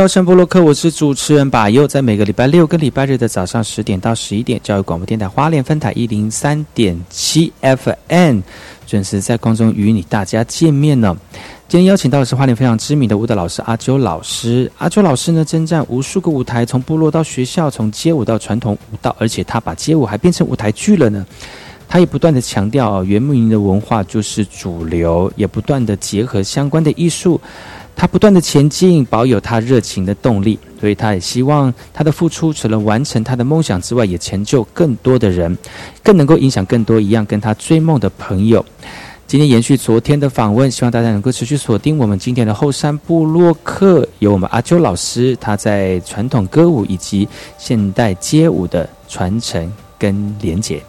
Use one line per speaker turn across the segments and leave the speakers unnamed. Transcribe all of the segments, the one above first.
到圣波洛克，我是主持人把佑，在每个礼拜六跟礼拜日的早上十点到十一点，教育广播电台花莲分台一零三点七 FM 准时在空中与你大家见面呢。今天邀请到的是花莲非常知名的舞蹈老师阿周老师。阿周老师呢，征战无数个舞台，从部落到学校，从街舞到传统舞蹈，而且他把街舞还变成舞台剧了呢。他也不断的强调，原住民的文化就是主流，也不断的结合相关的艺术。他不断的前进，保有他热情的动力，所以他也希望他的付出除了完成他的梦想之外，也成就更多的人，更能够影响更多一样跟他追梦的朋友。今天延续昨天的访问，希望大家能够持续锁定我们今天的后山部落客，有我们阿秋老师他在传统歌舞以及现代街舞的传承跟连结。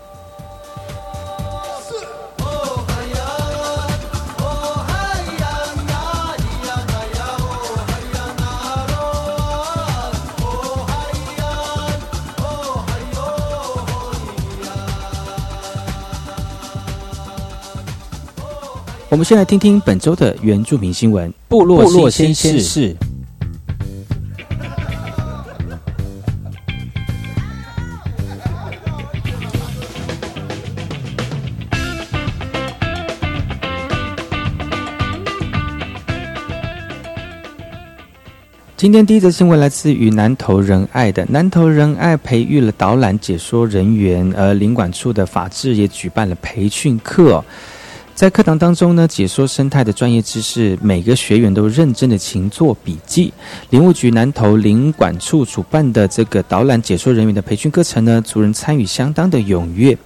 们先来听听本周的原住民新闻。部落新鲜事。今天第一则新闻来自于南投仁爱的南投仁爱培育了导览解说人员，而领馆处的法制也举办了培训课。在课堂当中呢，解说生态的专业知识，每个学员都认真的勤做笔记。林务局南投林管处主办的这个导览解说人员的培训课程呢，族人参与相当的踊跃。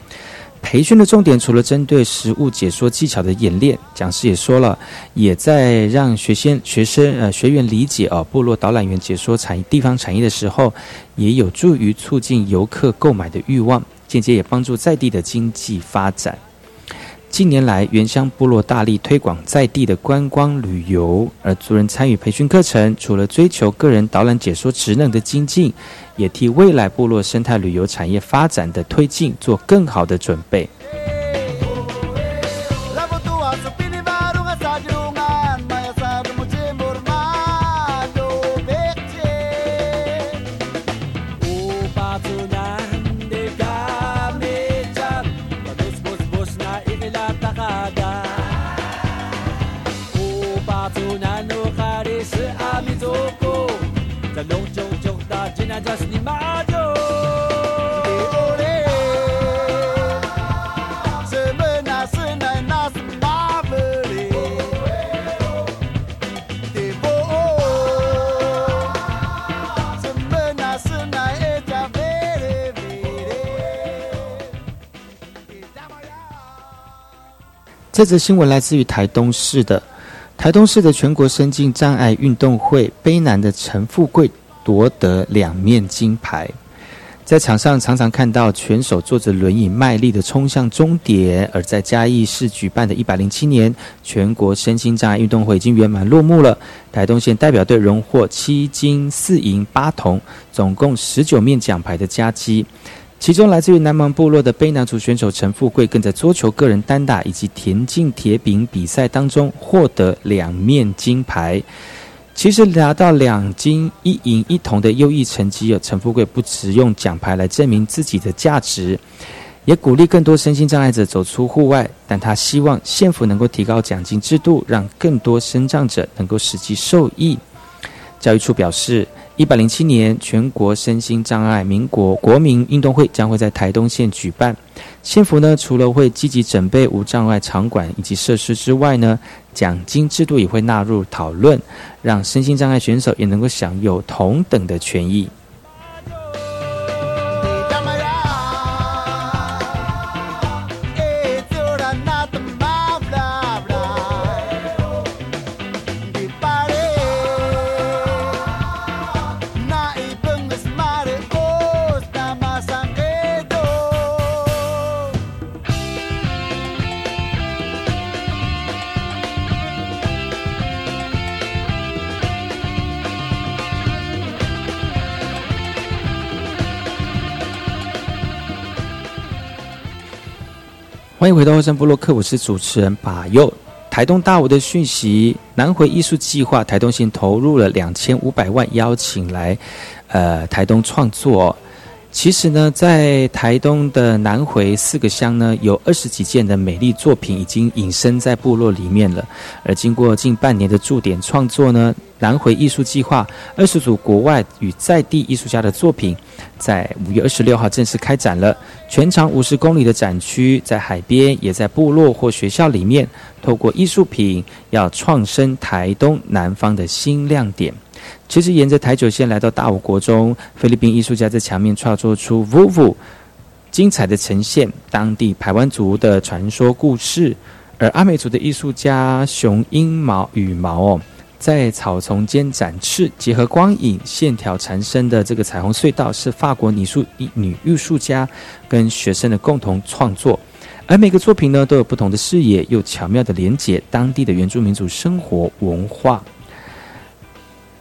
培训的重点除了针对实物解说技巧的演练，讲师也说了，也在让学先学生呃学员理解哦，部落导览员解说产地方产业的时候，也有助于促进游客购买的欲望，间接也帮助在地的经济发展。近年来，原乡部落大力推广在地的观光旅游，而族人参与培训课程，除了追求个人导览解说职能的精进，也替未来部落生态旅游产业发展的推进做更好的准备。这则新闻来自于台东市的。台东市的全国身境障碍运动会，卑南的陈富贵夺得两面金牌。在场上常常看到选手坐着轮椅卖力的冲向终点，而在嘉义市举办的一百零七年全国身心障碍运动会已经圆满落幕了。台东县代表队荣获七金四银八铜，总共十九面奖牌的佳绩。其中来自于南芒部落的卑南族选手陈富贵，更在桌球个人单打以及田径铁饼比赛当中获得两面金牌。其实拿到两金一银一铜的优异成绩，有陈富贵不只用奖牌来证明自己的价值，也鼓励更多身心障碍者走出户外。但他希望县府能够提高奖金制度，让更多身障者能够实际受益。教育处表示。一百零七年全国身心障碍民国国民运动会将会在台东县举办。县府呢，除了会积极准备无障碍场馆以及设施之外呢，奖金制度也会纳入讨论，让身心障碍选手也能够享有同等的权益。欢迎回到后山部落克，我是主持人把佑。台东大舞的讯息，南回艺术计划，台东县投入了两千五百万，邀请来，呃，台东创作。其实呢，在台东的南回四个乡呢，有二十几件的美丽作品已经隐身在部落里面了。而经过近半年的驻点创作呢，南回艺术计划二十组国外与在地艺术家的作品，在五月二十六号正式开展了。全长五十公里的展区，在海边，也在部落或学校里面，透过艺术品，要创生台东南方的新亮点。其实沿着台九线来到大武国中，菲律宾艺术家在墙面创作出 “vuvu”，精彩的呈现当地排湾族的传说故事。而阿美族的艺术家雄鹰毛羽毛哦，在草丛间展翅，结合光影线条缠身的这个彩虹隧道，是法国女术女艺术家跟学生的共同创作。而每个作品呢，都有不同的视野，又巧妙的连接当地的原住民族生活文化。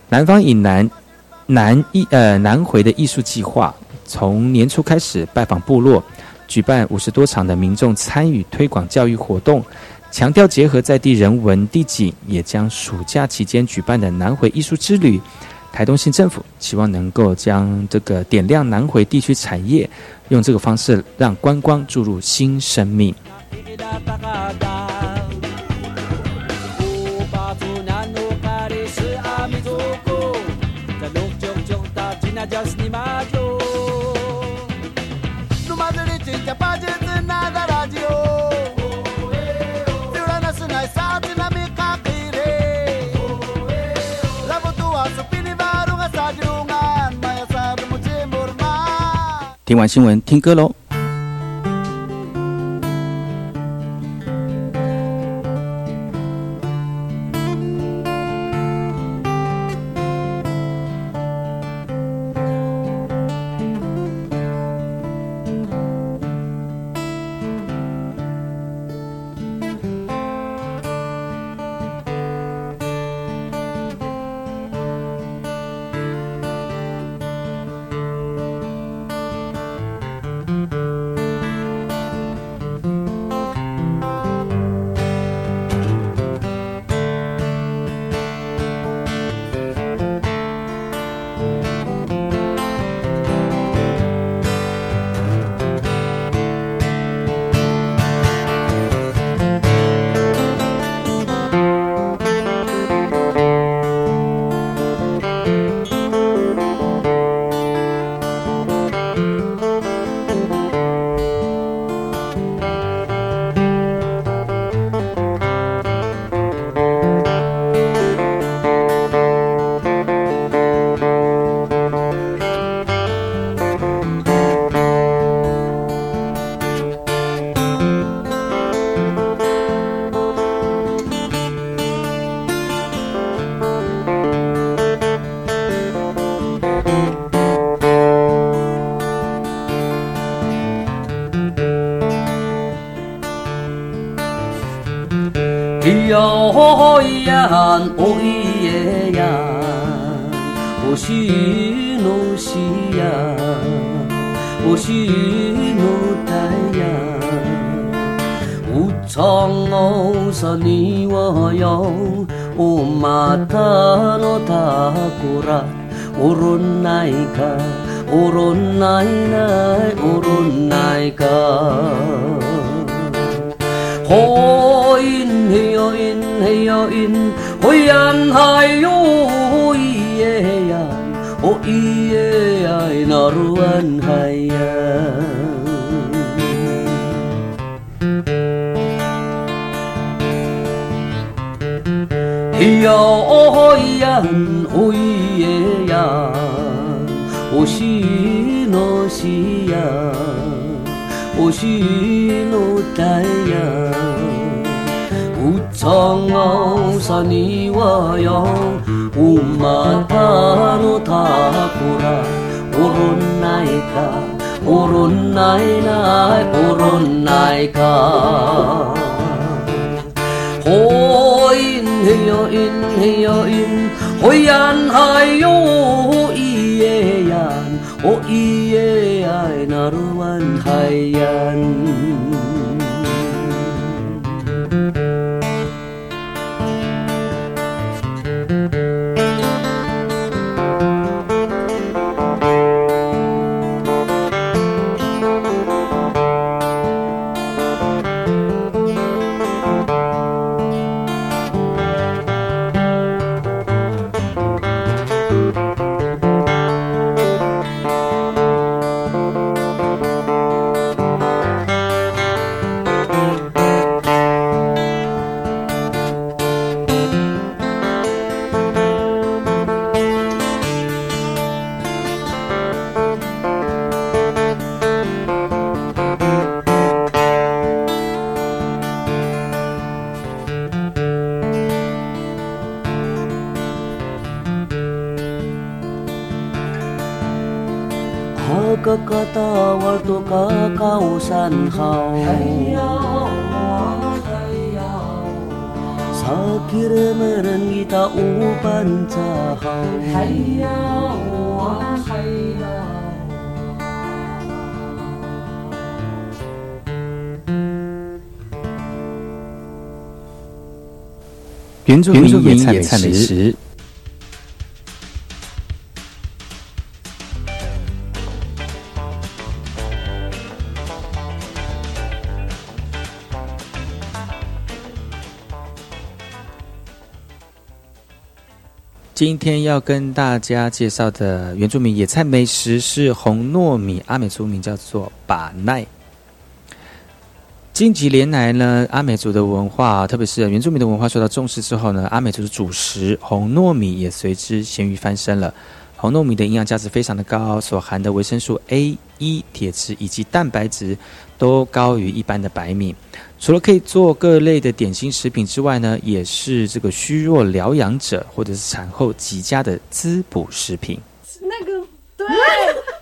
南方以南南艺呃南回的艺术计划，从年初开始拜访部落，举办五十多场的民众参与推广教育活动，强调结合在地人文地景，也将暑假期间举办的南回艺术之旅，台东县政府希望能够将这个点亮南回地区产业，用这个方式让观光注入新生命。听完新闻，听歌喽。
이여호이얀 오이예야 오시노시야 오시노다야 우청오선이워요 오마타노 다쿠라 오론나이가 오론나이나이 오론나이가 호인 헤여인 黑哟因，灰暗海哟咿耶呀，哦咿耶呀，那鲁安海呀。哎呀，哦咿呀，哦咿耶呀，哦西诺西呀，哦西诺达呀。 다야 우청어선이와요 우마타노 다쿠라. 오론나이카 오론나이나이 오론나이카 호인해여인 해여인 호얀하요 이에얀 오이에야 나루한 하얀 到我多高高山好哎给了没人一道五瓣炸好还有啊还有
原云中野菜美食今天要跟大家介绍的原住民野菜美食是红糯米，阿美族名叫做把奈。近几年来呢，阿美族的文化，特别是原住民的文化受到重视之后呢，阿美族的主食红糯米也随之咸鱼翻身了。红糯米的营养价值非常的高，所含的维生素 A、E、铁质以及蛋白质都高于一般的白米。除了可以做各类的点心食品之外呢，也是这个虚弱疗养者或者是产后极佳的滋补食品。
那个对，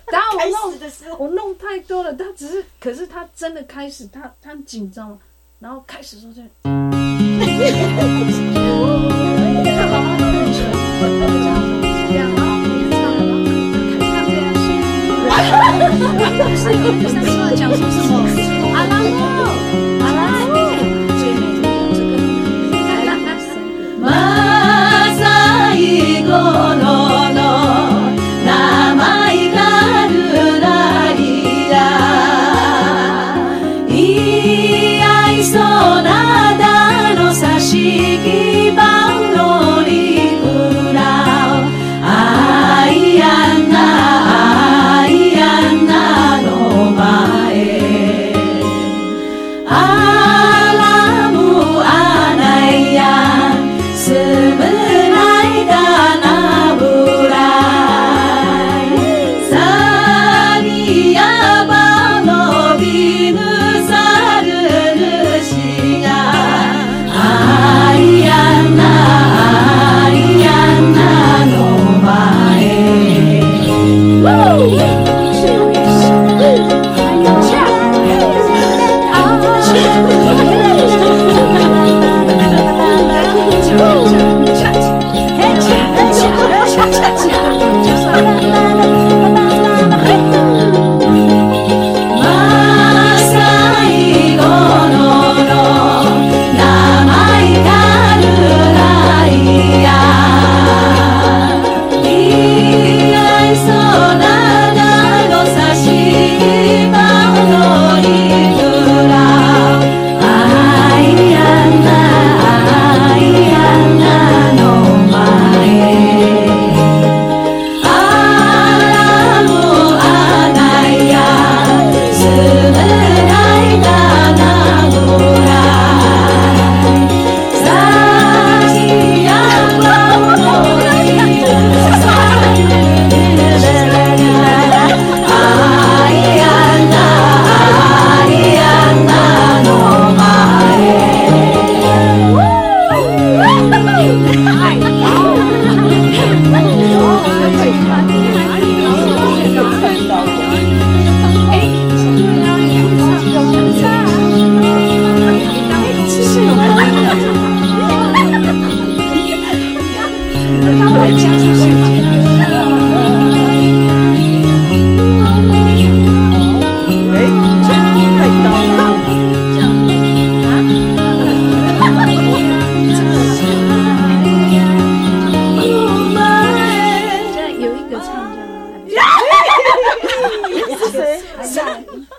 然后我弄的时候我弄太多了，他只是，可是他真的开始，他他紧张，然后开始说这。是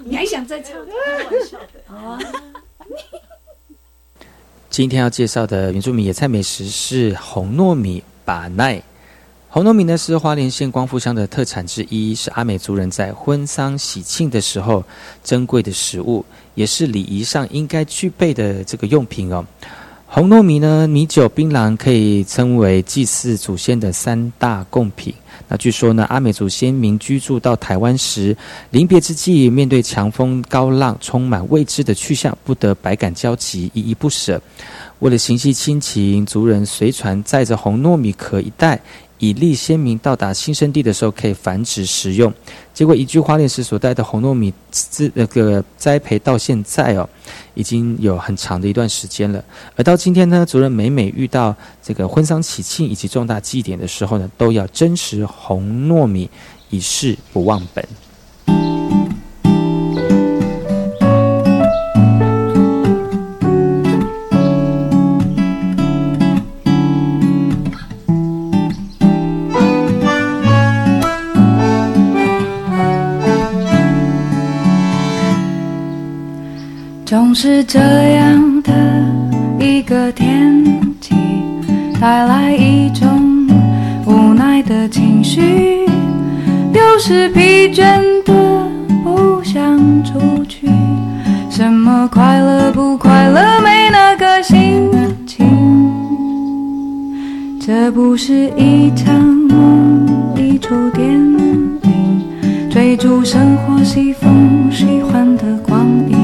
你还想再唱歌啊
今天要介绍的原住民野菜美食是红糯米把奈。红糯米呢是花莲县光复乡的特产之一是阿美族人在婚丧喜庆的时候珍贵的食物也是礼仪上应该具备的这个用品哦。红糯米呢，米酒、槟榔可以称为祭祀祖先的三大贡品。那据说呢，阿美族先民居住到台湾时，临别之际，面对强风高浪，充满未知的去向，不得百感交集，依依不舍。为了行系亲情，族人随船载着红糯米壳一袋。以利先民到达新生地的时候可以繁殖食用，结果一句花莲时所带的红糯米自那个栽培到现在哦，已经有很长的一段时间了。而到今天呢，族人每每遇到这个婚丧喜庆以及重大祭典的时候呢，都要珍食红糯米，以示不忘本。
是这样的一个天气，带来一种无奈的情绪，有时疲倦的不想出去。什么快乐不快乐，没那个心情。这不是一场梦，一出电影，追逐生活西风喜欢的光影。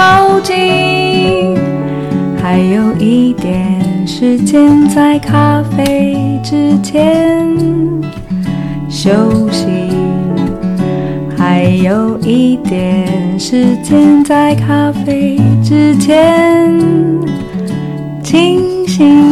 靠近，还有一点时间在咖啡之前休息，还有一点时间在咖啡之前清醒。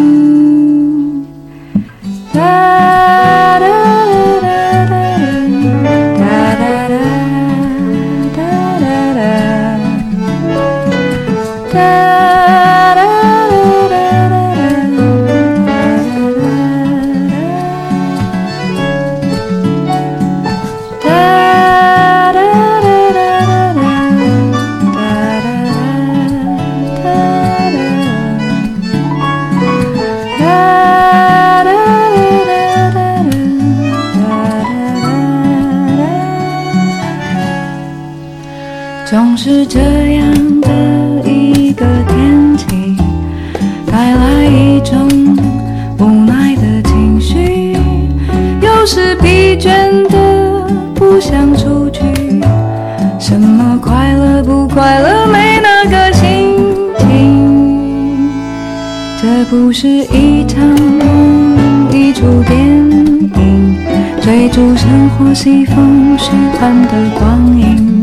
不是一场梦，一出电影，追逐生活西风虚幻的光影。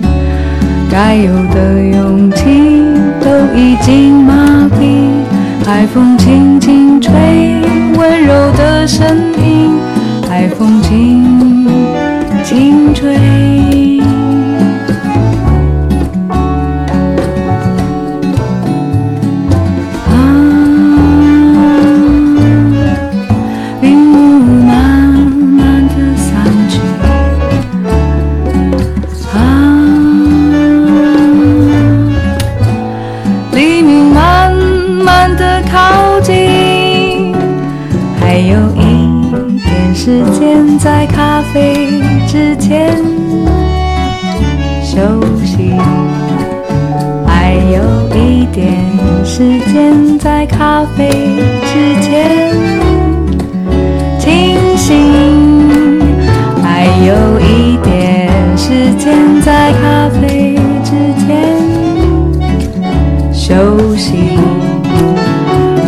该有的勇气都已经麻痹，海风轻轻吹，温柔的声音，海风轻轻吹。时间在咖啡之前休息，还有一点时间在咖啡之前清醒。还有一点时间在咖啡之前休息，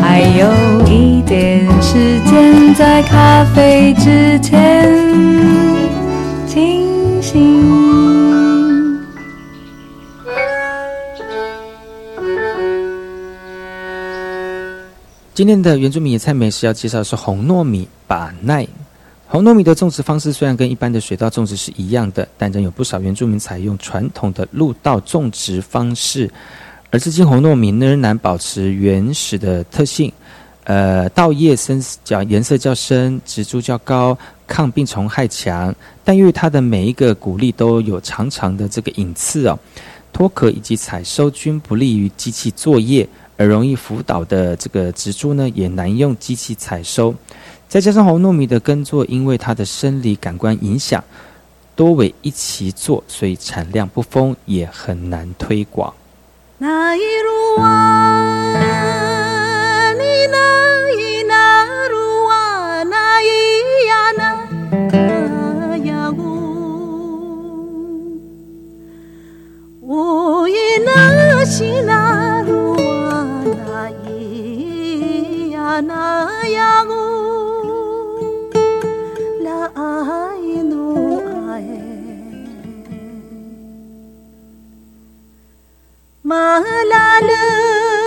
还有一点时间在咖啡之前清醒。
今天的原住民野菜美食要介绍的是红糯米把奈。红糯米的种植方式虽然跟一般的水稻种植是一样的，但仍有不少原住民采用传统的陆稻种植方式。而至今，红糯米仍然保持原始的特性。呃稻叶深较颜色较深植株较高抗病虫害强但因为它的每一个鼓励都有长长的这个隐刺哦脱壳以及采收均不利于机器作业而容易辅导的这个植株呢也难用机器采收。再加上红糯米的耕作因为它的生理感官影响多为一起做所以产量不丰也很难推广。
那一路啊那伊那罗哇那伊呀那呀乌，乌伊那西那罗哇那伊呀那呀乌，拉阿伊诺阿耶，拉勒。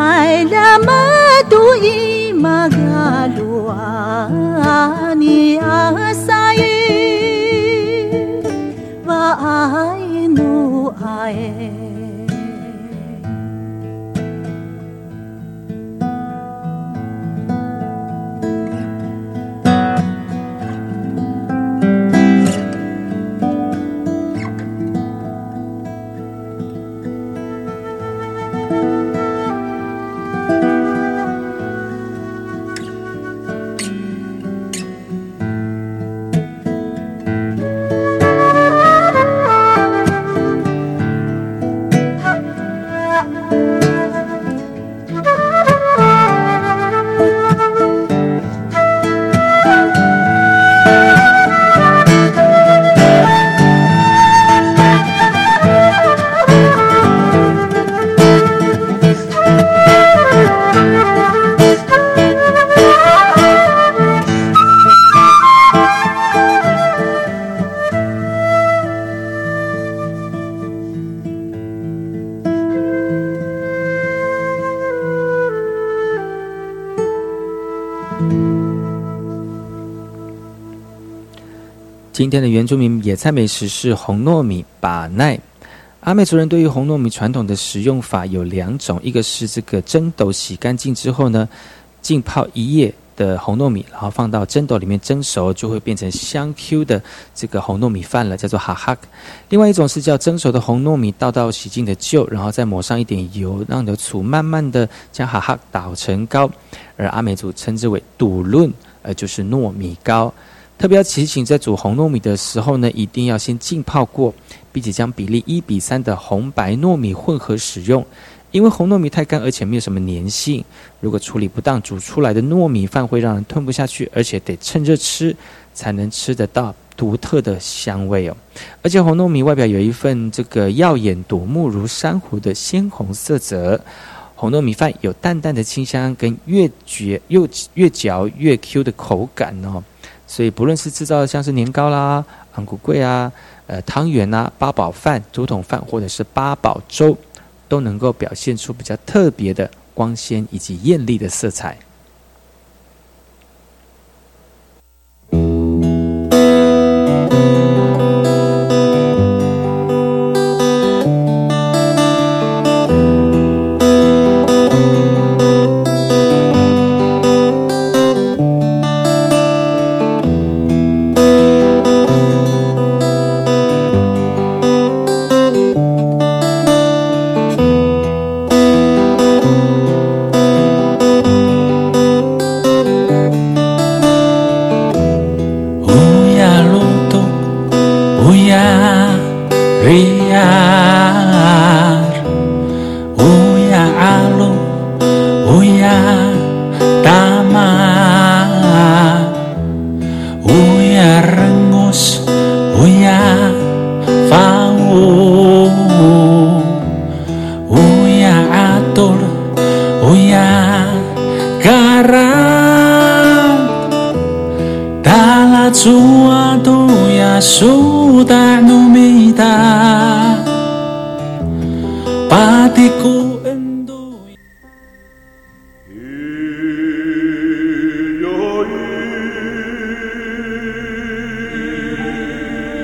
爱了么多一么个啊。
今天的原住民野菜美食是红糯米把奈。阿美族人对于红糯米传统的食用法有两种，一个是这个蒸斗洗干净之后呢，浸泡一夜的红糯米，然后放到蒸斗里面蒸熟，就会变成香 Q 的这个红糯米饭了，叫做哈哈。另外一种是叫蒸熟的红糯米，倒到洗净的臼，然后再抹上一点油，让你的醋慢慢的将哈哈捣成糕，而阿美族称之为笃论，呃，就是糯米糕。特别要提醒，在煮红糯米的时候呢，一定要先浸泡过，并且将比例一比三的红白糯米混合使用。因为红糯米太干，而且没有什么粘性，如果处理不当，煮出来的糯米饭会让人吞不下去，而且得趁热吃才能吃得到独特的香味哦。而且红糯米外表有一份这个耀眼夺目如珊瑚的鲜红色泽，红糯米饭有淡淡的清香，跟越嚼又越嚼越 Q 的口感哦。所以，不论是制造像是年糕啦、昂古贵啊、呃汤圆呐、八宝饭、竹筒饭，或者是八宝粥，都能够表现出比较特别的光鲜以及艳丽的色彩。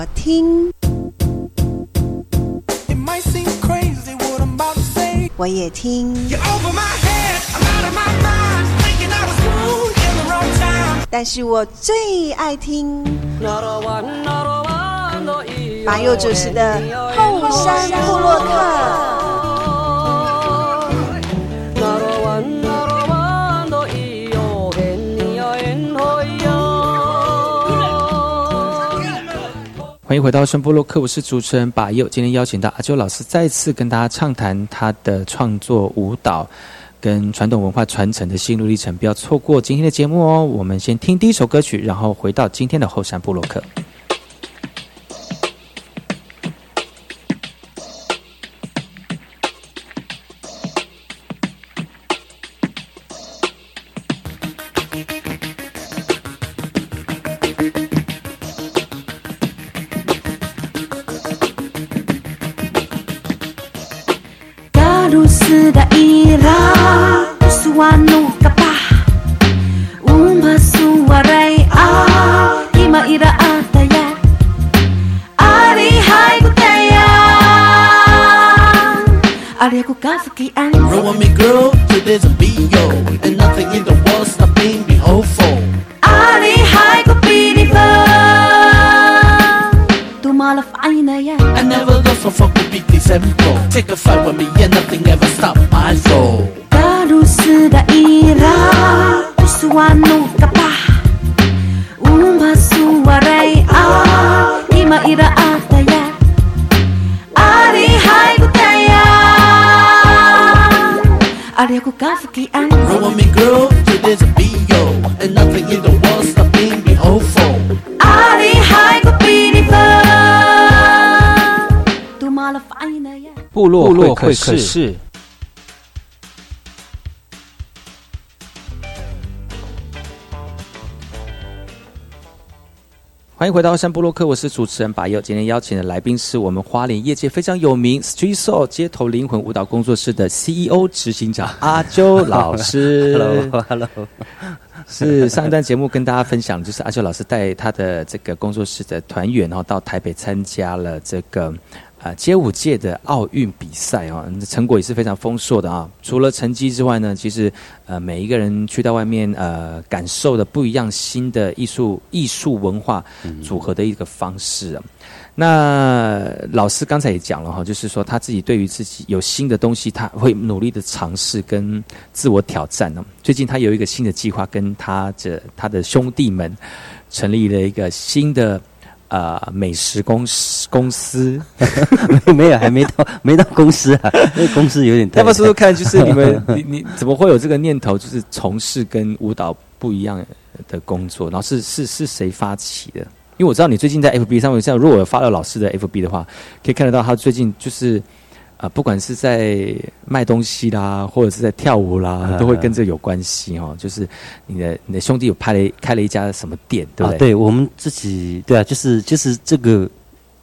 我听，我也听，但是我最爱听。马佑主持的《后山部落客》。
欢迎回到声波洛克，我是主持人把佑。今天邀请到阿秋老师再次跟大家畅谈他的创作舞蹈跟传统文化传承的心路历程，不要错过今天的节目哦。我们先听第一首歌曲，然后回到今天的后山部落克。
that when we nothing ever stop my soul.
Baru sudah ira Kusuanu kapah Uma suwarai ah Ima ira ataya. Ari hai kutaya. Ari aku
Roll with me girl to a
beat. 落
部落会
会客室。欢迎回到山布洛克，我是主持人把佑。今天邀请的来宾是我们花莲业界非常有名 Street Soul 街头灵魂舞蹈工作室的 CEO 执行长阿啾老师。
Hello，Hello，
是上一段节目跟大家分享，就是阿修老师带他的这个工作室的团员，然后到台北参加了这个呃街舞界的奥运比赛哦，成果也是非常丰硕的啊。除了成绩之外呢，其实呃每一个人去到外面呃感受的不一样新的艺术艺术文化组合的一个方式啊。那老师刚才也讲了哈，就是说他自己对于自己有新的东西，他会努力的尝试跟自我挑战呢。最近他有一个新的计划，跟他的他的兄弟们成立了一个新的呃美食公司公司。
没有，还没到，没到公司啊，那公司有点太。
要不要说说看，就是你们你 你怎么会有这个念头，就是从事跟舞蹈不一样的工作？然后是是是谁发起的？因为我知道你最近在 FB 上面，像如果有发了老师的 FB 的话，可以看得到他最近就是啊、呃不管是在卖东西啦，或者是在跳舞啦，
嗯
都会跟这有关系哦。就是你的你的兄弟有拍了开了一家什么店，对不
啊，
对？
我们自己，对啊，就是就是这个，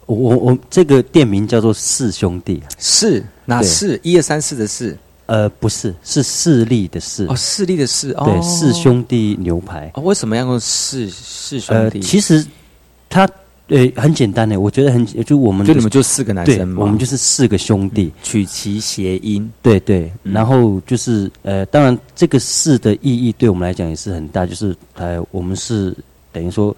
我我我这个店名叫做四兄弟，
是哪
对
是？一二三四的四
呃，不是，是势力的势，
哦，势力的势哦，
对，四兄弟牛排。
哦，为什么要用四四兄
呃，
弟？
其实它呃很简单的，我觉得很就我们
就你们就四个男生，嘛，
我们就是四个兄弟，
取其谐音，
对对，
嗯。
然后就是呃，当然这个“四”的意义对我们来讲也是很大，就是呃，我们是等于说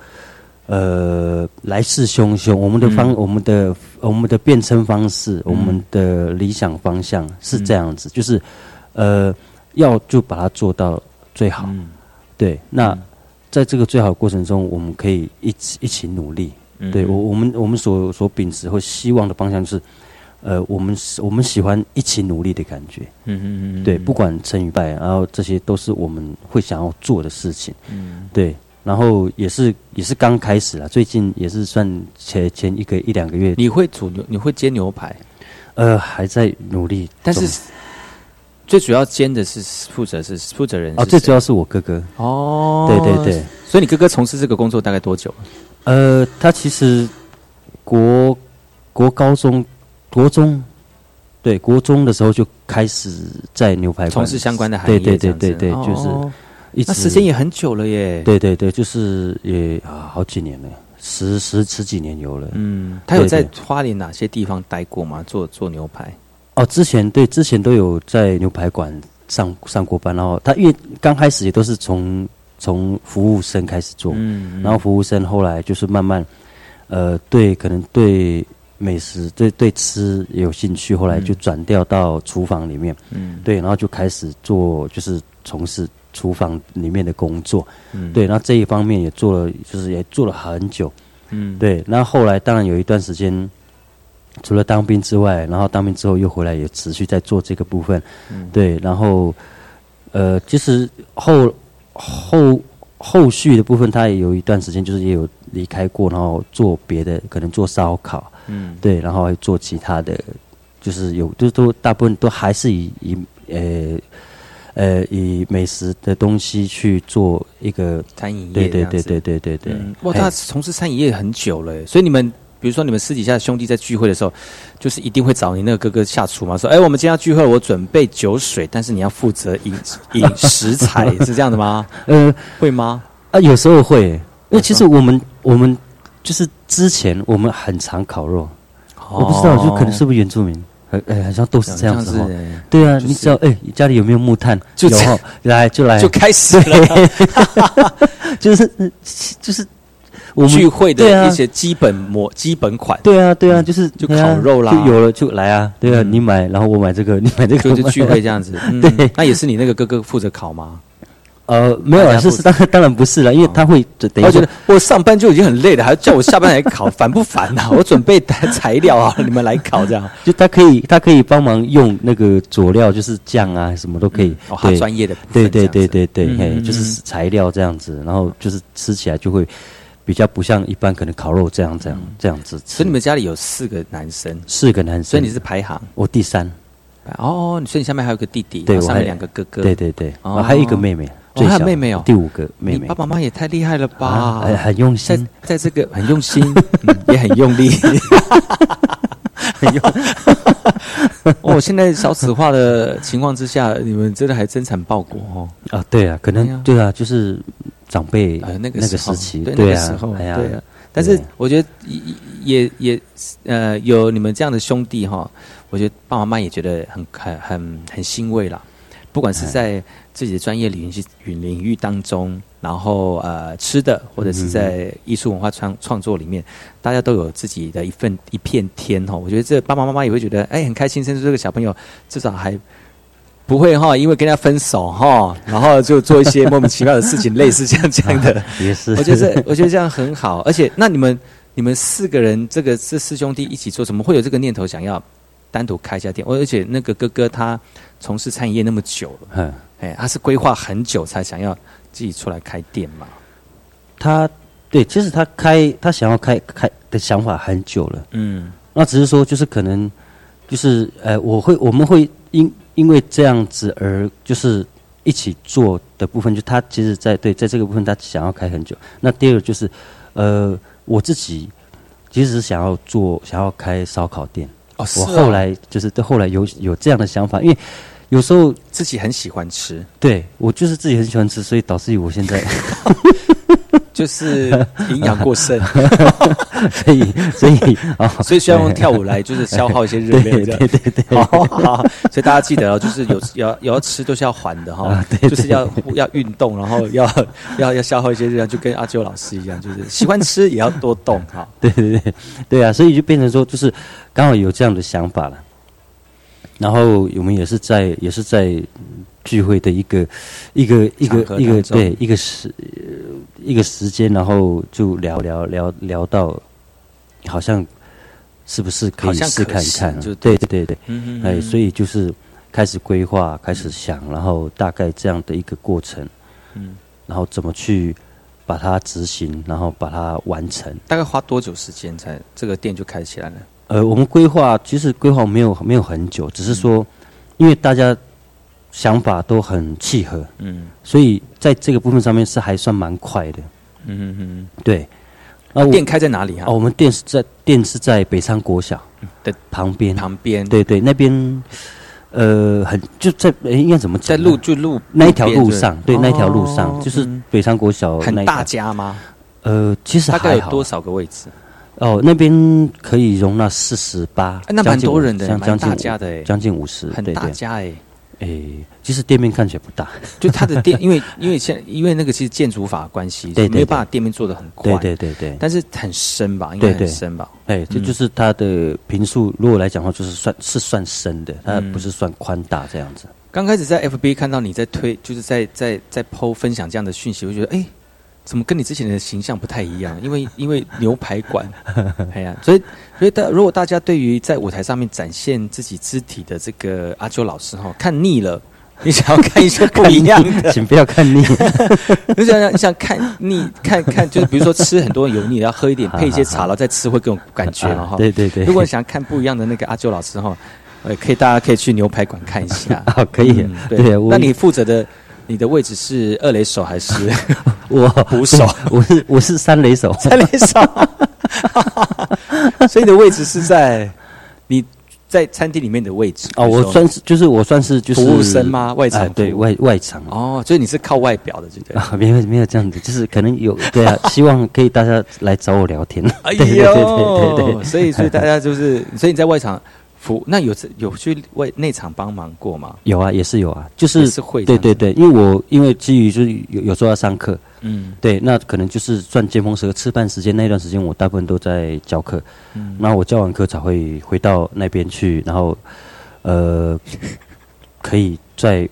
呃来势汹汹，我们的方、
嗯。
我们的我们的变称方式，我们的理想方向是这样子，就是呃要就把它做到最好，
嗯。
对，那。在这个最好的过程中，我们可以一起一起努力。
嗯。
对我，我们我们所所秉持或希望的方向就是，呃，我们我们喜欢一起努力的感觉。
嗯嗯嗯，
对，不管成与败，然后这些都是我们会想要做的事情。
嗯。
对，然后也是也是刚开始啦，最近也是算前前一个一两个月，
你会煮牛，你会煎牛排，
呃还在努力，
但是最主要煎的是负责是负责人
哦，最主要是我哥哥。
哦，
对对对，
所以你哥哥从事这个工作大概多久？
呃，他其实国国高中国中。对，国中的时候就开始在牛排馆
从事相关的行业
对对对对对，就是
哦
一直
那时间也很久了耶。
对对对，就是也啊好几年了，十十十几年有了。
嗯，他有在花莲哪些地方待过吗？做做牛排？
哦，之前对之前都有在牛排馆上上过班，然后他因为刚开始也都是从从服务生开始做，
嗯
然后服务生后来就是慢慢呃对可能对美食对对吃也有兴趣，后来就转调到厨房里面，
嗯。
对，然后就开始做就是从事厨房里面的工作，
嗯。
对，然后这一方面也做了，就是也做了很久，
嗯，
对，那后来当然有一段时间，除了当兵之外，然后当兵之后又回来，也持续在做这个部分。
嗯。
对，然后呃，其实后后后续的部分，他也有一段时间，就是也有离开过，然后做别的，可能做烧烤，
嗯，
对，然后还做其他的，就是有，就是都大部分都还是以以呃。呃，以美食的东西去做一个
餐饮业
对对对对对对
哇，他从事餐饮业很久了，所以你们比如说你们私底下兄弟在聚会的时候，就是一定会找你那个哥哥下厨嘛，说，哎，我们今天要聚会，我准备酒水，但是你要负责饮饮食材，是这样的吗？
呃，
会吗？
啊，有时候会，因为其实我们我们就是之前我们很常烤肉，我不知道，就可能是不是原住民，呃，呃好像都是这样子。对啊，
就是
你只要，哎，家里有没有木炭？
就
有哦，来就来，
就开始了
就是呃就是我们
聚会
对啊。
的一些基本模基本款，
对啊，对啊，就是
就
对啊
烤肉啦。
就有了就来啊，对啊，你买，然后我买这个，你买这个，
就是聚会这样子。嗯。
对，
那也是你那个哥哥负责烤吗？
呃，没有啊，是是当然当然不是了，因为他会
我觉得我上班就已经很累了，还要叫我下班来烤，烦不烦呐、我准备材料啊，你们来烤这样。
就他可以，他可以帮忙用那个佐料，就是酱啊，什么都可以。
哦，他专业的
对对对对对，嘿，
嗯嗯。
就是材料这样子，然后就是吃起来就会比较不像一般可能烤肉这样这样这样子吃。
所以你们家里有四个男生，
四个男生，
所以你是排行？
我第三，
哦，所以你下面还有个弟弟，
对，
上面两个哥哥，
对对对，
哦。
我还有一个妹妹，
哦还有妹妹哦。
第五个妹妹。
你爸，爸妈妈也太厉害了吧，
啊很很用心，
在这个很用心，嗯也很用力，很用。哦，现在少子化的情况之下，你们真的还增产报国哦。
啊，对啊，可能对啊，就是长辈
呃，那个
那
时候
个时期，
对那个时候，，
哎呀，
对啊。但是我觉得也也也呃，有你们这样的兄弟哈，我觉得爸爸妈妈也觉得很很很很欣慰啦。不管是
哎
在自己的专业领域与领域当中，然后呃吃的，或者是在艺术文化创创作里面，大家都有自己的一份一片天哈。我觉得这爸爸妈妈也会觉得哎很开心，甚至这个小朋友至少还不会哈，因为跟人家分手哈，然后就做一些莫名其妙的事情，类似这样这样的。
也是，
我觉得我觉得这样很好，而且那你们你们四个人这个这四兄弟一起做，怎么会有这个念头想要单独开一家店？而且那个哥哥他从事餐饮业那么久了，
嗯，
哎，他是规划很久才想要自己出来开店嘛？
他对，其实他开他想要开开的想法很久了，
嗯
那只是说就是可能就是呃，我会我们会因因为这样子而就是一起做的部分，就他其实在对在这个部分他想要开很久。那第二个就是呃，我自己其实是想要做想要开烧烤店，
哦，是
我
哦
后来就是后来有有这样的想法，因为有时候
自己很喜欢吃，
对我就是自己很喜欢吃，所以导致于我现在。
就是 营养过剩，
所以所以啊，
所以需要用跳舞来就是消耗一些热量，
对对对对，
好好，所以大家记得哦，就是有有有要吃都是要还的哈
啊，对
就是要要运动，然后要 要要消耗一些热量，就跟阿啾老师一样，就是喜欢吃也要多动哈。
对对对。对啊，所以就变成说，就是刚好有这样的想法了。然后我们也是在也是在聚会的一个一个一个一个对一个时一个时间，然后就聊聊聊聊到，好像是不是可以试看看对对。对对，
嗯
哎，所以就是开始规划，开始想，然后大概这样的一个过程，
嗯，
然后怎么去把它执行，然后把它完成。
大概花多久时间才这个店就开起来了？
呃，我们规划其实规划没有没有很久，只是说，因为大家想法都很契合，
嗯。
所以在这个部分上面是还算蛮快的。
嗯嗯
对，那
店开在哪里啊？
哦，？我们店是在店是在北山国小
的
旁边，
旁边，
对对，那边呃很就在应该怎么讲
在路就路
那一条路上，对，那一条路上
哦
就是
嗯。
北山国小那
很大家吗？
呃，其实
大概
还
有多少个位置？
哦，那边可以容纳四十八，
哎那蛮多人的大家的哎
将近五十，
很。大家哎，
诶，其实店面看起来不大，
就它的店，因为因为现因为那个其实建筑法关系，
对对
没有办法店面做的很宽，
对对对对。
但是很深吧，应该很深吧？
哎，这
嗯
就是它的平数，如果来讲的话，就是算是算深的，它
嗯
不是算宽大这样子。
刚开始在 FB 看到你在推，就是在在在 PO 分享这样的讯息，我觉得哎，怎么跟你之前的形象不太一样？因为因为牛排馆，哎呀，所以所以大如果大家对于在舞台上面展现自己肢体的这个阿周老师哈看腻了，你想要看一些不一样的，
请不要看腻。
你想你想看腻看看，就是比如说吃很多油腻，要喝一点配一些茶，然后再吃会更有感觉了哈。
对对对，
如果想看不一样的那个阿周老师哈，呃，可以大家可以去牛排馆看一下。
啊，可以。
嗯对，那你负责的你的位置是二垒手还是
我
捕手？
我是我是三垒手，
三垒手。所以你的位置是在你在餐厅里面的位置
哦，我算是就是我算是就是
服务生吗？外场
哎对外外场
哦，所以你是靠外表的，对不对？
啊，没有没有这样子，就是可能有对啊，希望可以大家来找我聊天。
哎呦，
对对对对对，
所以所以大家就是，所以你在外场服那有有去外内场帮忙过吗？
有啊，也是有啊，就是
是会
对对对，因为我因为基于就是有有时候要上课，
嗯。
对，那可能就是算尖峰时刻吃饭时间那段时间，我大部分都在教课，
嗯。
那我教完课才会回到那边去，然后呃，可以在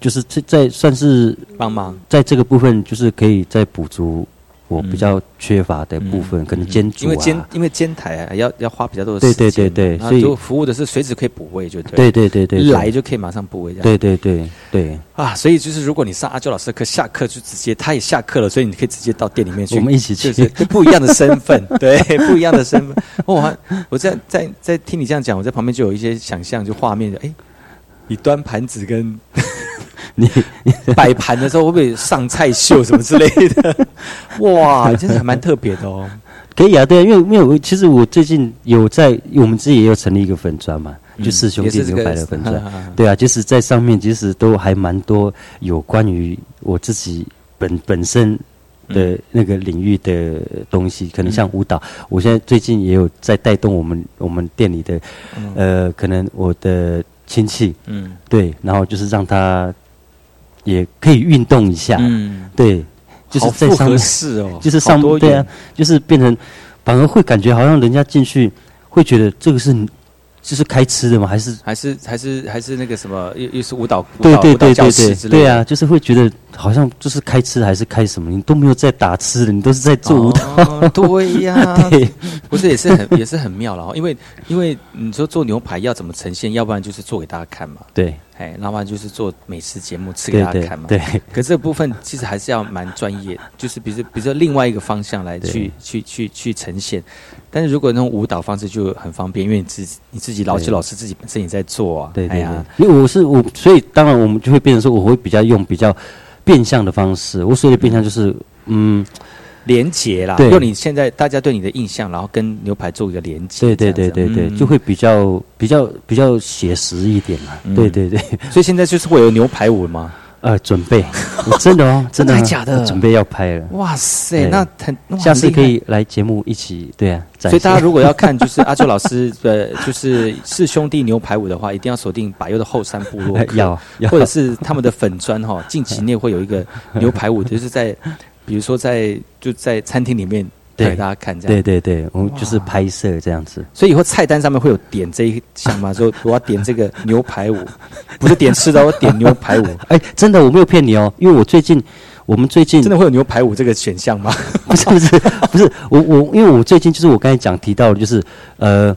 就是在在算是
帮忙。
在这个部分，就是可以再补足我比较缺乏的部分，可能煎煮
啊。因为煎
啊，
因为煎台啊要要花比较多的时间
对对对
对
所以
就服务的是随时可以补位，就对
对对对
来就可以马上补位这样。
对对对对，
啊，所以就是如果你上阿娇老师的课，下课就直接他也下课了，所以你可以直接到店里面去，
我们一起去。
就是不一样的身份，对不一样的身份。哦我还我在在在听你这样讲，我在旁边就有一些想象，就画面就，哎，你端盘子跟
你
摆盘的时候会不会上菜秀什么之类的？哇，真的还蛮特别的哦。
可以啊，对啊，因为因为我其实我最近有在我们自己也有成立一个粉砖嘛，
嗯
就四兄弟
也是这个
牛排的粉砖
哈哈哈，
对啊，就是在上面其实都还蛮多有关于我自己本本身的那个领域的东西，可能像舞蹈，我现在最近也有在带动我们我们店里的，呃，可能我的亲戚，
嗯。
对，然后就是让他也可以运动一下，
嗯，
对，就是在上
哦，
就是上
多
对啊，就是变成反而会感觉好像人家进去会觉得这个是就是开吃的吗？还是
还是还是还是那个什么，又又是舞蹈，舞
对
蹈
对对对对
室之类的。
对啊，就是会觉得好像就是开吃还是开什么？你都没有在打吃的，你都是在做舞蹈。
哦对呀，
对，
不是也是很 也是很妙了哦，因为因为你说做牛排要怎么呈现，要不然就是做给大家看嘛，
对
哎，要不然就是做美食节目吃给大家看嘛，
对。
可这部分其实还是要蛮专业，就是比如比如说另外一个方向来去去去去呈现，但是如果那种舞蹈方式就很方便，因为你自己你自己老师老师自己本身也在做啊，
对对
哎呀，
因为我是我，所以当然我们就会变成说，我会比较用比较变相的方式。我所谓的变相就是，嗯，
连接啦，
对。
用你现在大家对你的印象，然后跟牛排做一个连接，
对对对对对，
嗯。
就会比较比较比较写实一点嘛。
嗯。
对对对，
所以现在就是会有牛排舞吗？
呃，准备，我 真的哦，
真的假的？
我准备要拍了。
哇塞，那很
下次可以来节目一起，对啊。
所以大家如果要看就是阿周老师的就是四兄弟牛排舞的话，一定要锁定百优的后山部落
要要。
或者是他们的粉砖哈，近期内会有一个牛排舞，就是在比如说在就在餐厅里面
对
给大家看这样。
对对对，我们就是拍摄这样子。
所以以后菜单上面会有点这一项吗？说我要点这个 牛排舞，不是点吃的，我点牛排舞。
哎，真的我没有骗你哦，因为我最近我们最近
真的会有牛排舞这个选项吗？
不是不是不是我我因为我最近就是我刚才讲提到的，就是呃，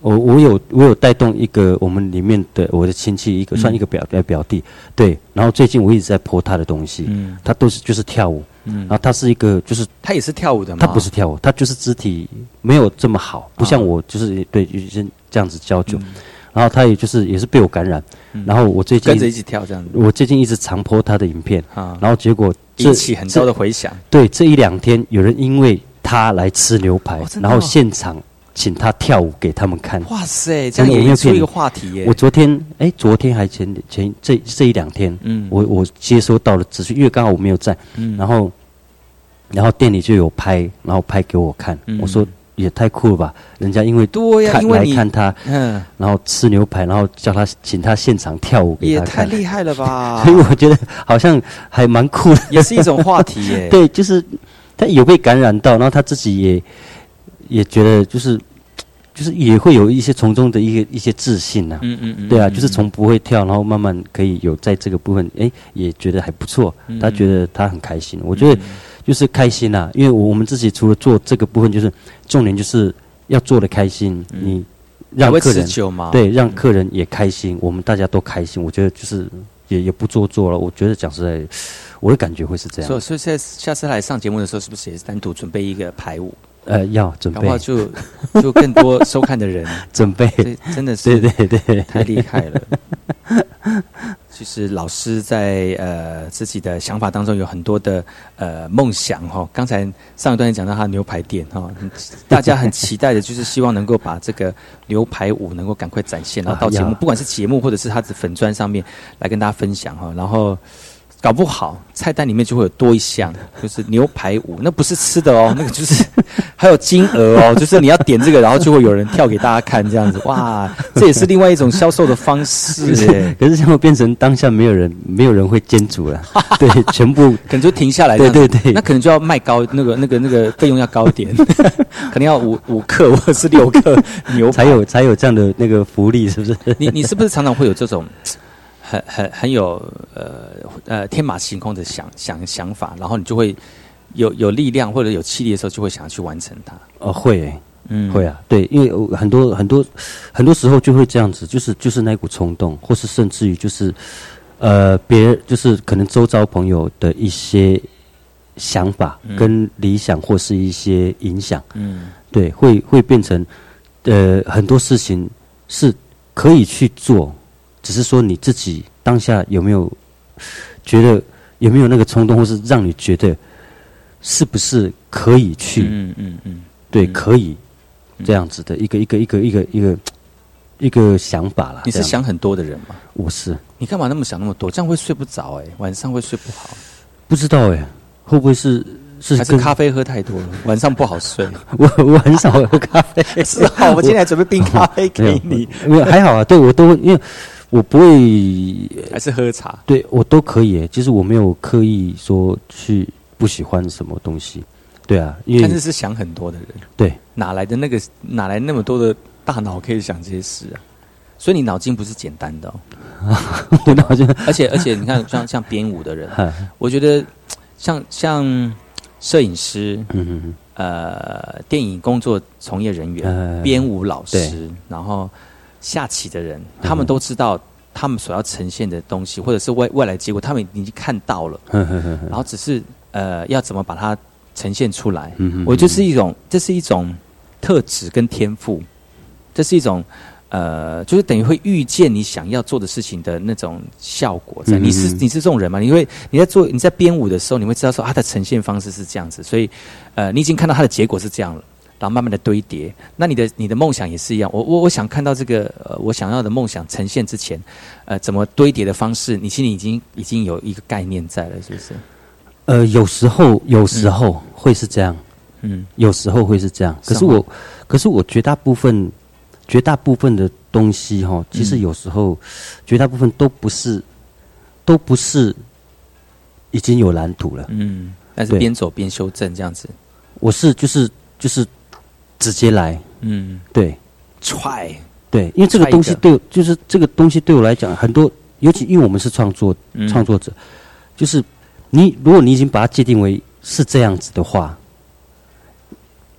我我有我有带动一个我们里面的我的亲戚一个、
嗯
算一个表呃表弟，对，然后最近我一直在泼他的东西，
嗯
他都是就是跳舞，
嗯。
然后他是一个就是
他也是跳舞的吗？
他不是跳舞，他就是肢体没有这么好，不像我就是对就是这样子教酒，
嗯。
然后他也就是也是被我感染，然后我最近
跟着一起跳这样子。
我最近一直常播他的影片，
啊。
然后结果这
引起很高的回响。
对，这一两天有人因为他来吃牛排，然后现场请他跳舞给他们看。
哇塞，这样也
没有
出一个话题耶！
我昨天哎，昨天还前前这这一两天，
嗯
我我接收到了只是，因为刚好我没有在，
嗯
然后然后店里就有拍，然后拍给我看，
嗯
我说也太酷了吧！人家因为
多呀
看
因为你
来看他，
嗯，
然后吃牛排，然后叫他请他现场跳舞给
也
他看，
太厉害了吧！
所以我觉得好像还蛮酷的，
也是一种话题耶
对，就是他有被感染到，然后他自己也也觉得就是就是也会有一些从中的一些一些自信呐、
嗯嗯嗯
对啊，
嗯
就是从不会跳，然后慢慢可以有在这个部分，哎，也觉得还不错，
嗯
他觉得他很开心。我觉得就是开心啊，因为我们自己除了做这个部分，就是重点就是要做的开心，你让客人对，让客人也开心，我们大家都开心，我觉得就是也也不做作了。我觉得讲实在，我的感觉会是这样。
所以所以下次下次来上节目的时候，是不是也是单独准备一个排舞？
呃，要准备。
搞不好就就更多收看的人。
准备。
这真的是
对对对。
太厉害了。其实老师在呃自己的想法当中有很多的呃梦想哈、刚才上一段也讲到他的牛排店哈、很大家很期待的就是希望能够把这个牛排舞能够赶快展现，然后到节目，
啊
不管是节目或者是他的粉砖上面来跟大家分享哈、然后。搞不好菜单里面就会有多一项，就是牛排舞，那不是吃的哦，那个就是还有金额哦，就是你要点这个，然后就会有人跳给大家看，这样子，哇，这也是另外一种销售的方式。
可 是
耶。
可是这样会变成当下没有人没有人会煎煮了，对，全部
可能就停下来这
对对对，
那可能就要卖高，那个那个那个费用要高一点，可能要五五克或者是六克牛
才有才有这样的那个福利，是不是？
你你是不是常常会有这种很很很有呃呃天马行空的想想想法，然后你就会有有力量或者有气力的时候，就会想要去完成它。
哦，会、欸，
嗯。
会啊，对，因为我很多很多很多时候就会这样子，就是就是那股冲动，或是甚至于就是呃，别人就是可能周遭朋友的一些想法
嗯。
跟理想，或是一些影响，
嗯。
对，会会变成呃很多事情是可以去做，只是说你自己当下有没有觉得有没有那个冲动，或是让你觉得是不是可以去，
嗯嗯嗯，
对，
嗯
可以这样子的一个一个一个一个一个一个想法啦。
你是想很多的人吗？
我是
你干嘛那么想那么多？这样会睡不着哎、晚上会睡不好，
不知道哎、会不会是是
还是咖啡喝太多了，晚上不好睡？
我我很少喝咖啡，
是啊，我今天还准备冰咖啡给你，
没有还好啊，对我都会因为我不会
还是喝茶？
对我都可以、欸，就是我没有刻意说去不喜欢什么东西，对啊，因为
但是是想很多的人，
对。
哪来的那个哪来那么多的大脑可以想这些事啊？所以你脑筋不是简单的哦，
我脑筋
而且而且你看像像编舞的人，我觉得像像摄影师，
嗯嗯嗯。
呃，电影工作从业人员、
呃
编舞老师，然后下棋的人，他们都知道他们所要呈现的东西，或者是未未来结果，他们已经看到了，然后只是呃要怎么把它呈现出来。
嗯哼
我就是一种，这是一种特质跟天赋，这是一种呃，就是等于会预见你想要做的事情的那种效果在。
嗯
你是你是这种人吗？你会你在做你在编舞的时候，你会知道说它的呈现方式是这样子，所以呃，你已经看到它的结果是这样了。然后慢慢的堆叠，那你的你的梦想也是一样。我我我想看到这个呃我想要的梦想呈现之前，呃，怎么堆叠的方式，你心里已经已经有一个概念在了，是不是？
呃，有时候有时候会是这样，
嗯。
有时候会是这样。可是我，可是我绝大部分绝大部分的东西哈，其实
嗯
有时候、绝大部分都不是都不是已经有蓝图了。
嗯，但是边走边修正这样子，
我是就是就是直接来，
嗯，
对。
踹，
对，因为这个东西对，就是这个东西对我来讲，很多尤其因为我们是创作
嗯。
创作者，就是你如果你已经把它界定为是这样子的话，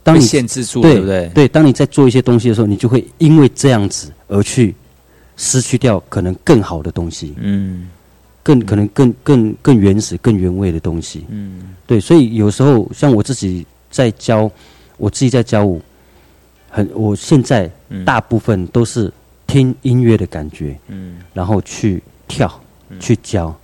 当你
限制住，
对
对不对？
对，当你在做一些东西的时候，你就会因为这样子而去失去掉可能更好的东西，
嗯。
更可能更更更原始、更原味的东西。
嗯。
对，所以有时候像我自己在教，我自己在教舞，很我现在
嗯。
大部分都是听音乐的感觉，
嗯。
然后去跳、去教，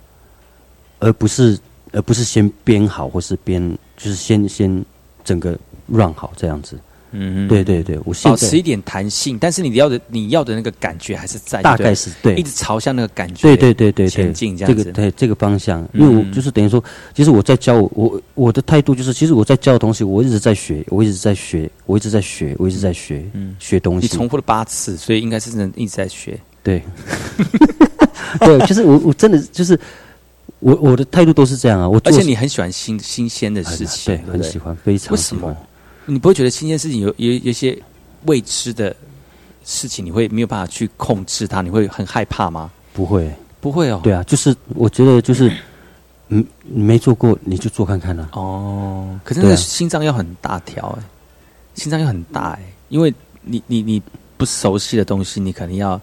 而不是而不是先编好或是编，就是先先整个 run 好这样子。
嗯
对对对，我
保持一点弹性，但是你要的你要的那个感觉还是在，
大概是对
一直朝向那个感觉，
对对对对对，
前进这
这
样子，
个对这个方向，因为我
嗯
就是等于说，其实我在教我我我的态度就是，其实我在教的东西，我一直在学，我一直在学，我一直在学，我一直在学，
嗯
学东西。
你重复了八次，所以应该是真的一直在学。
对，对，就是我我真的就是我我的态度都是这样啊，我
而且你很喜欢新新鲜的事情，
对
对
很喜欢，非常
为什
喜欢
么？你不会觉得新鲜事情有有有些未知的事情，你会没有办法去控制它，你会很害怕吗？
不会，
不会哦，
对啊，就是我觉得就是嗯，你没做过你就做看看啊。
哦，可是那个心脏要很大条哎、心脏要很大哎、因为你你你不熟悉的东西，你肯定要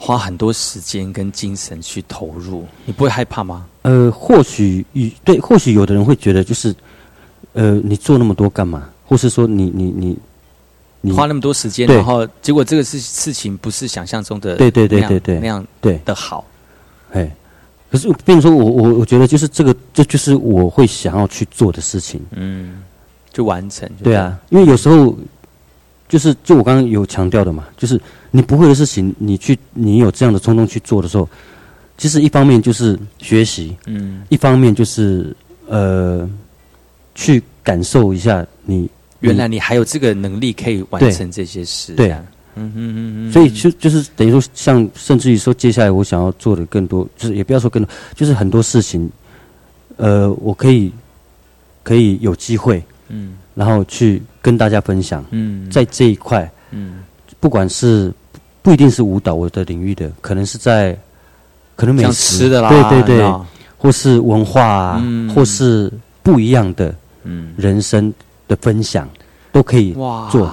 花很多时间跟精神去投入，你不会害怕吗？
呃，或许与对，或许有的人会觉得就是，呃，你做那么多干嘛？或是说你你你你
花那么多时间，然后结果这个事事情不是想象中的
对对对对对
那样
对
的好，
哎，可是变成说我我我觉得就是这个，这就是我会想要去做的事情。
嗯，就完成。就
对啊，因为有时候就是就我刚刚有强调的嘛，就是你不会的事情，你去你有这样的冲动去做的时候，其实一方面就是学习，
嗯，
一方面就是呃去感受一下你
原来你还有这个能力可以完成这些事。
对。
啊，嗯嗯哼哼哼，
所以就就是等于说，像甚至于说，接下来我想要做的更多，就是也不要说更多，就是很多事情，呃，我可以可以有机会，
嗯
然后去跟大家分享，
嗯。
在这一块，
嗯。
不管是不一定是舞蹈我的领域的，可能是在可能美食
吃的啦
对对对或是文化啊，
嗯。
或是不一样的
嗯。
人生的分享，都可以
哇。
做。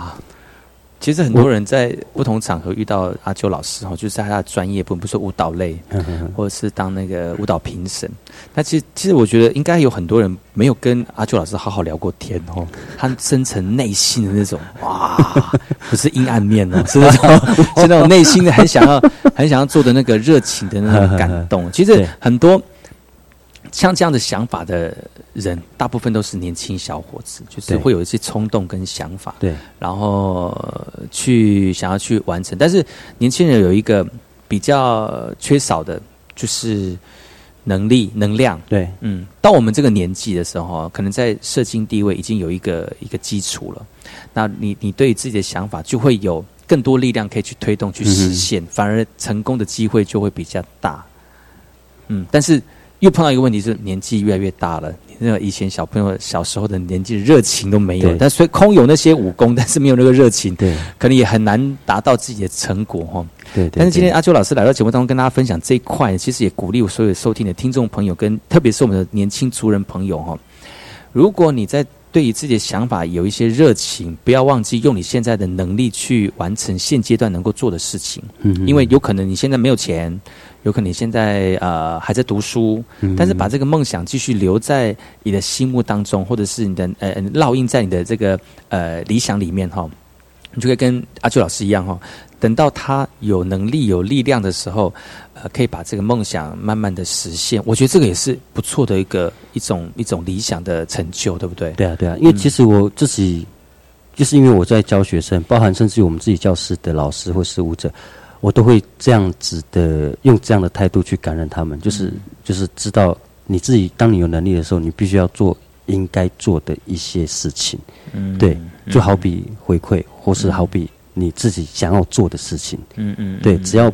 其实很多人在不同场合遇到阿秋老师哈，就是在他的专业部分，比如说舞蹈类，或者是当那个舞蹈评审。那其实其实我觉得应该有很多人没有跟阿秋老师好好聊过天哦，他深层内心的那种哇，不是阴暗面哦，是那种 是那种内心的很想要很想要做的那个热情的那种感动。其实很多像这样的想法的人，大部分都是年轻小伙子，就是会有一些冲动跟想法。
对，
然后呃去想要去完成。但是年轻人有一个比较缺少的，就是能力、能量。
对，
嗯，到我们这个年纪的时候，可能在社经地位已经有一个一个基础了。那你你对于自己的想法就会有更多力量可以去推动、去实现，反而成功的机会就会比较大。嗯，但是又碰到一个问题，是年纪越来越大了。那个以前小朋友小时候的年纪热情都没有
对，
但虽空有那些武功，但是没有那个热情，
对
可能也很难达到自己的成果哈。
对对。
但是今天阿秋老师来到节目当中跟大家分享这一块，其实也鼓励我所有收听的听众朋友，跟特别是我们的年轻族人朋友哈。如果你在对于自己的想法有一些热情，不要忘记用你现在的能力去完成现阶段能够做的事情。
嗯
因为有可能你现在没有钱，有可能你现在呃还在读书，
嗯
但是把这个梦想继续留在你的心目当中，或者是你的呃烙印在你的这个呃理想里面哈，你就可以跟阿秋老师一样哈，等到他有能力、有力量的时候，呃，可以把这个梦想慢慢的实现。我觉得这个也是不错的一个一种一种理想的成就，对不对？
对啊，对啊，因为其实我自己、就是因为我在教学生，包含甚至于我们自己教室的老师或事务者，我都会这样子的用这样的态度去感染他们，就是、就是知道你自己当你有能力的时候，你必须要做应该做的一些事情。
嗯
对，就好比回馈，或是好比你自己想要做的事情。
嗯嗯，
对，
嗯。
只要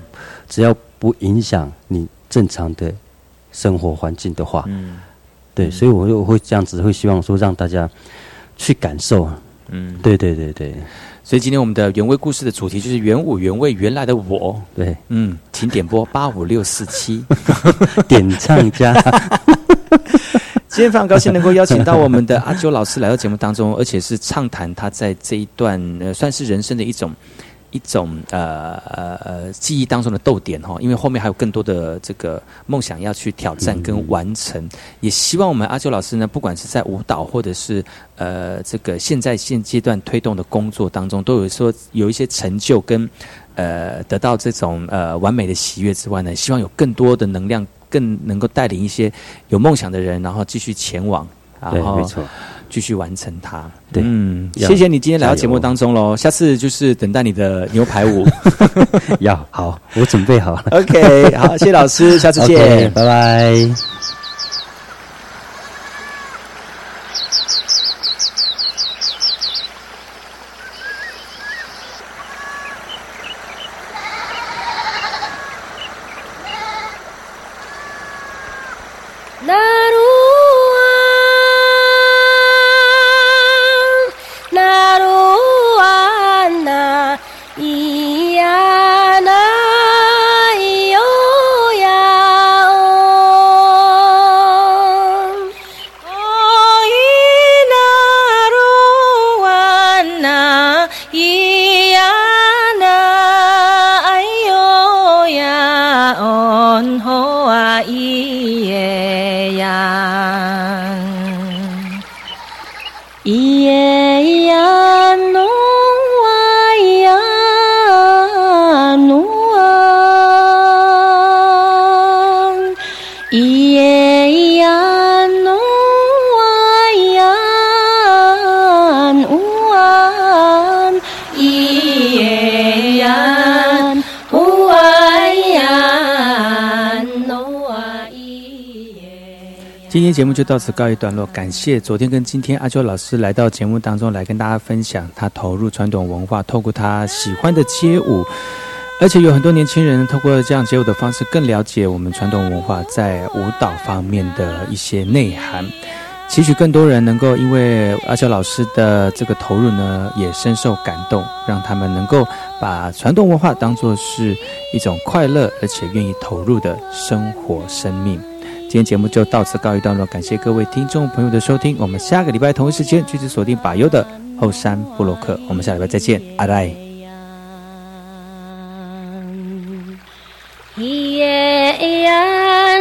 只要不影响你正常的生活环境的话，
嗯。
对，所以我就我会这样子，会希望说让大家去感受。
嗯，
对对对对
所以今天我们的原味故事的主题就是原舞原味原来的我。
对，
嗯，请点播八五六四七。
点唱家。
今天非常高兴能够邀请到我们的阿啾老师来到节目当中，而且是畅谈他在这一段呃算是人生的一种一种呃呃呃记忆当中的逗点哈，因为后面还有更多的这个梦想要去挑战跟完成，也希望我们阿啾老师呢，不管是在舞蹈或者是呃这个现在现阶段推动的工作当中，都有说有一些成就跟呃得到这种呃完美的喜悦之外呢，希望有更多的能量。更能够带领一些有梦想的人，然后继续前往，然后
对没错
继续完成它。
对
嗯，
要
谢谢你今天来到节目当中喽。下次就是等待你的牛排舞。
要好，我准备好了。
OK，好，谢谢老师，下次见
拜拜。
な
今天节目就到此告一段落，感谢昨天跟今天阿秋老师来到节目当中来跟大家分享他投入传统文化，透过他喜欢的街舞，而且有很多年轻人透过这样街舞的方式更了解我们传统文化在舞蹈方面的一些内涵。期许更多人能够因为阿秋老师的这个投入呢，也深受感动，让他们能够把传统文化当作是一种快乐而且愿意投入的生活生命。今天节目就到此告一段落，感谢各位听众朋友的收听，我们下个礼拜同一时间继续锁定把优的后山布洛克，我们下礼拜再见，阿赖。
咿耶呀。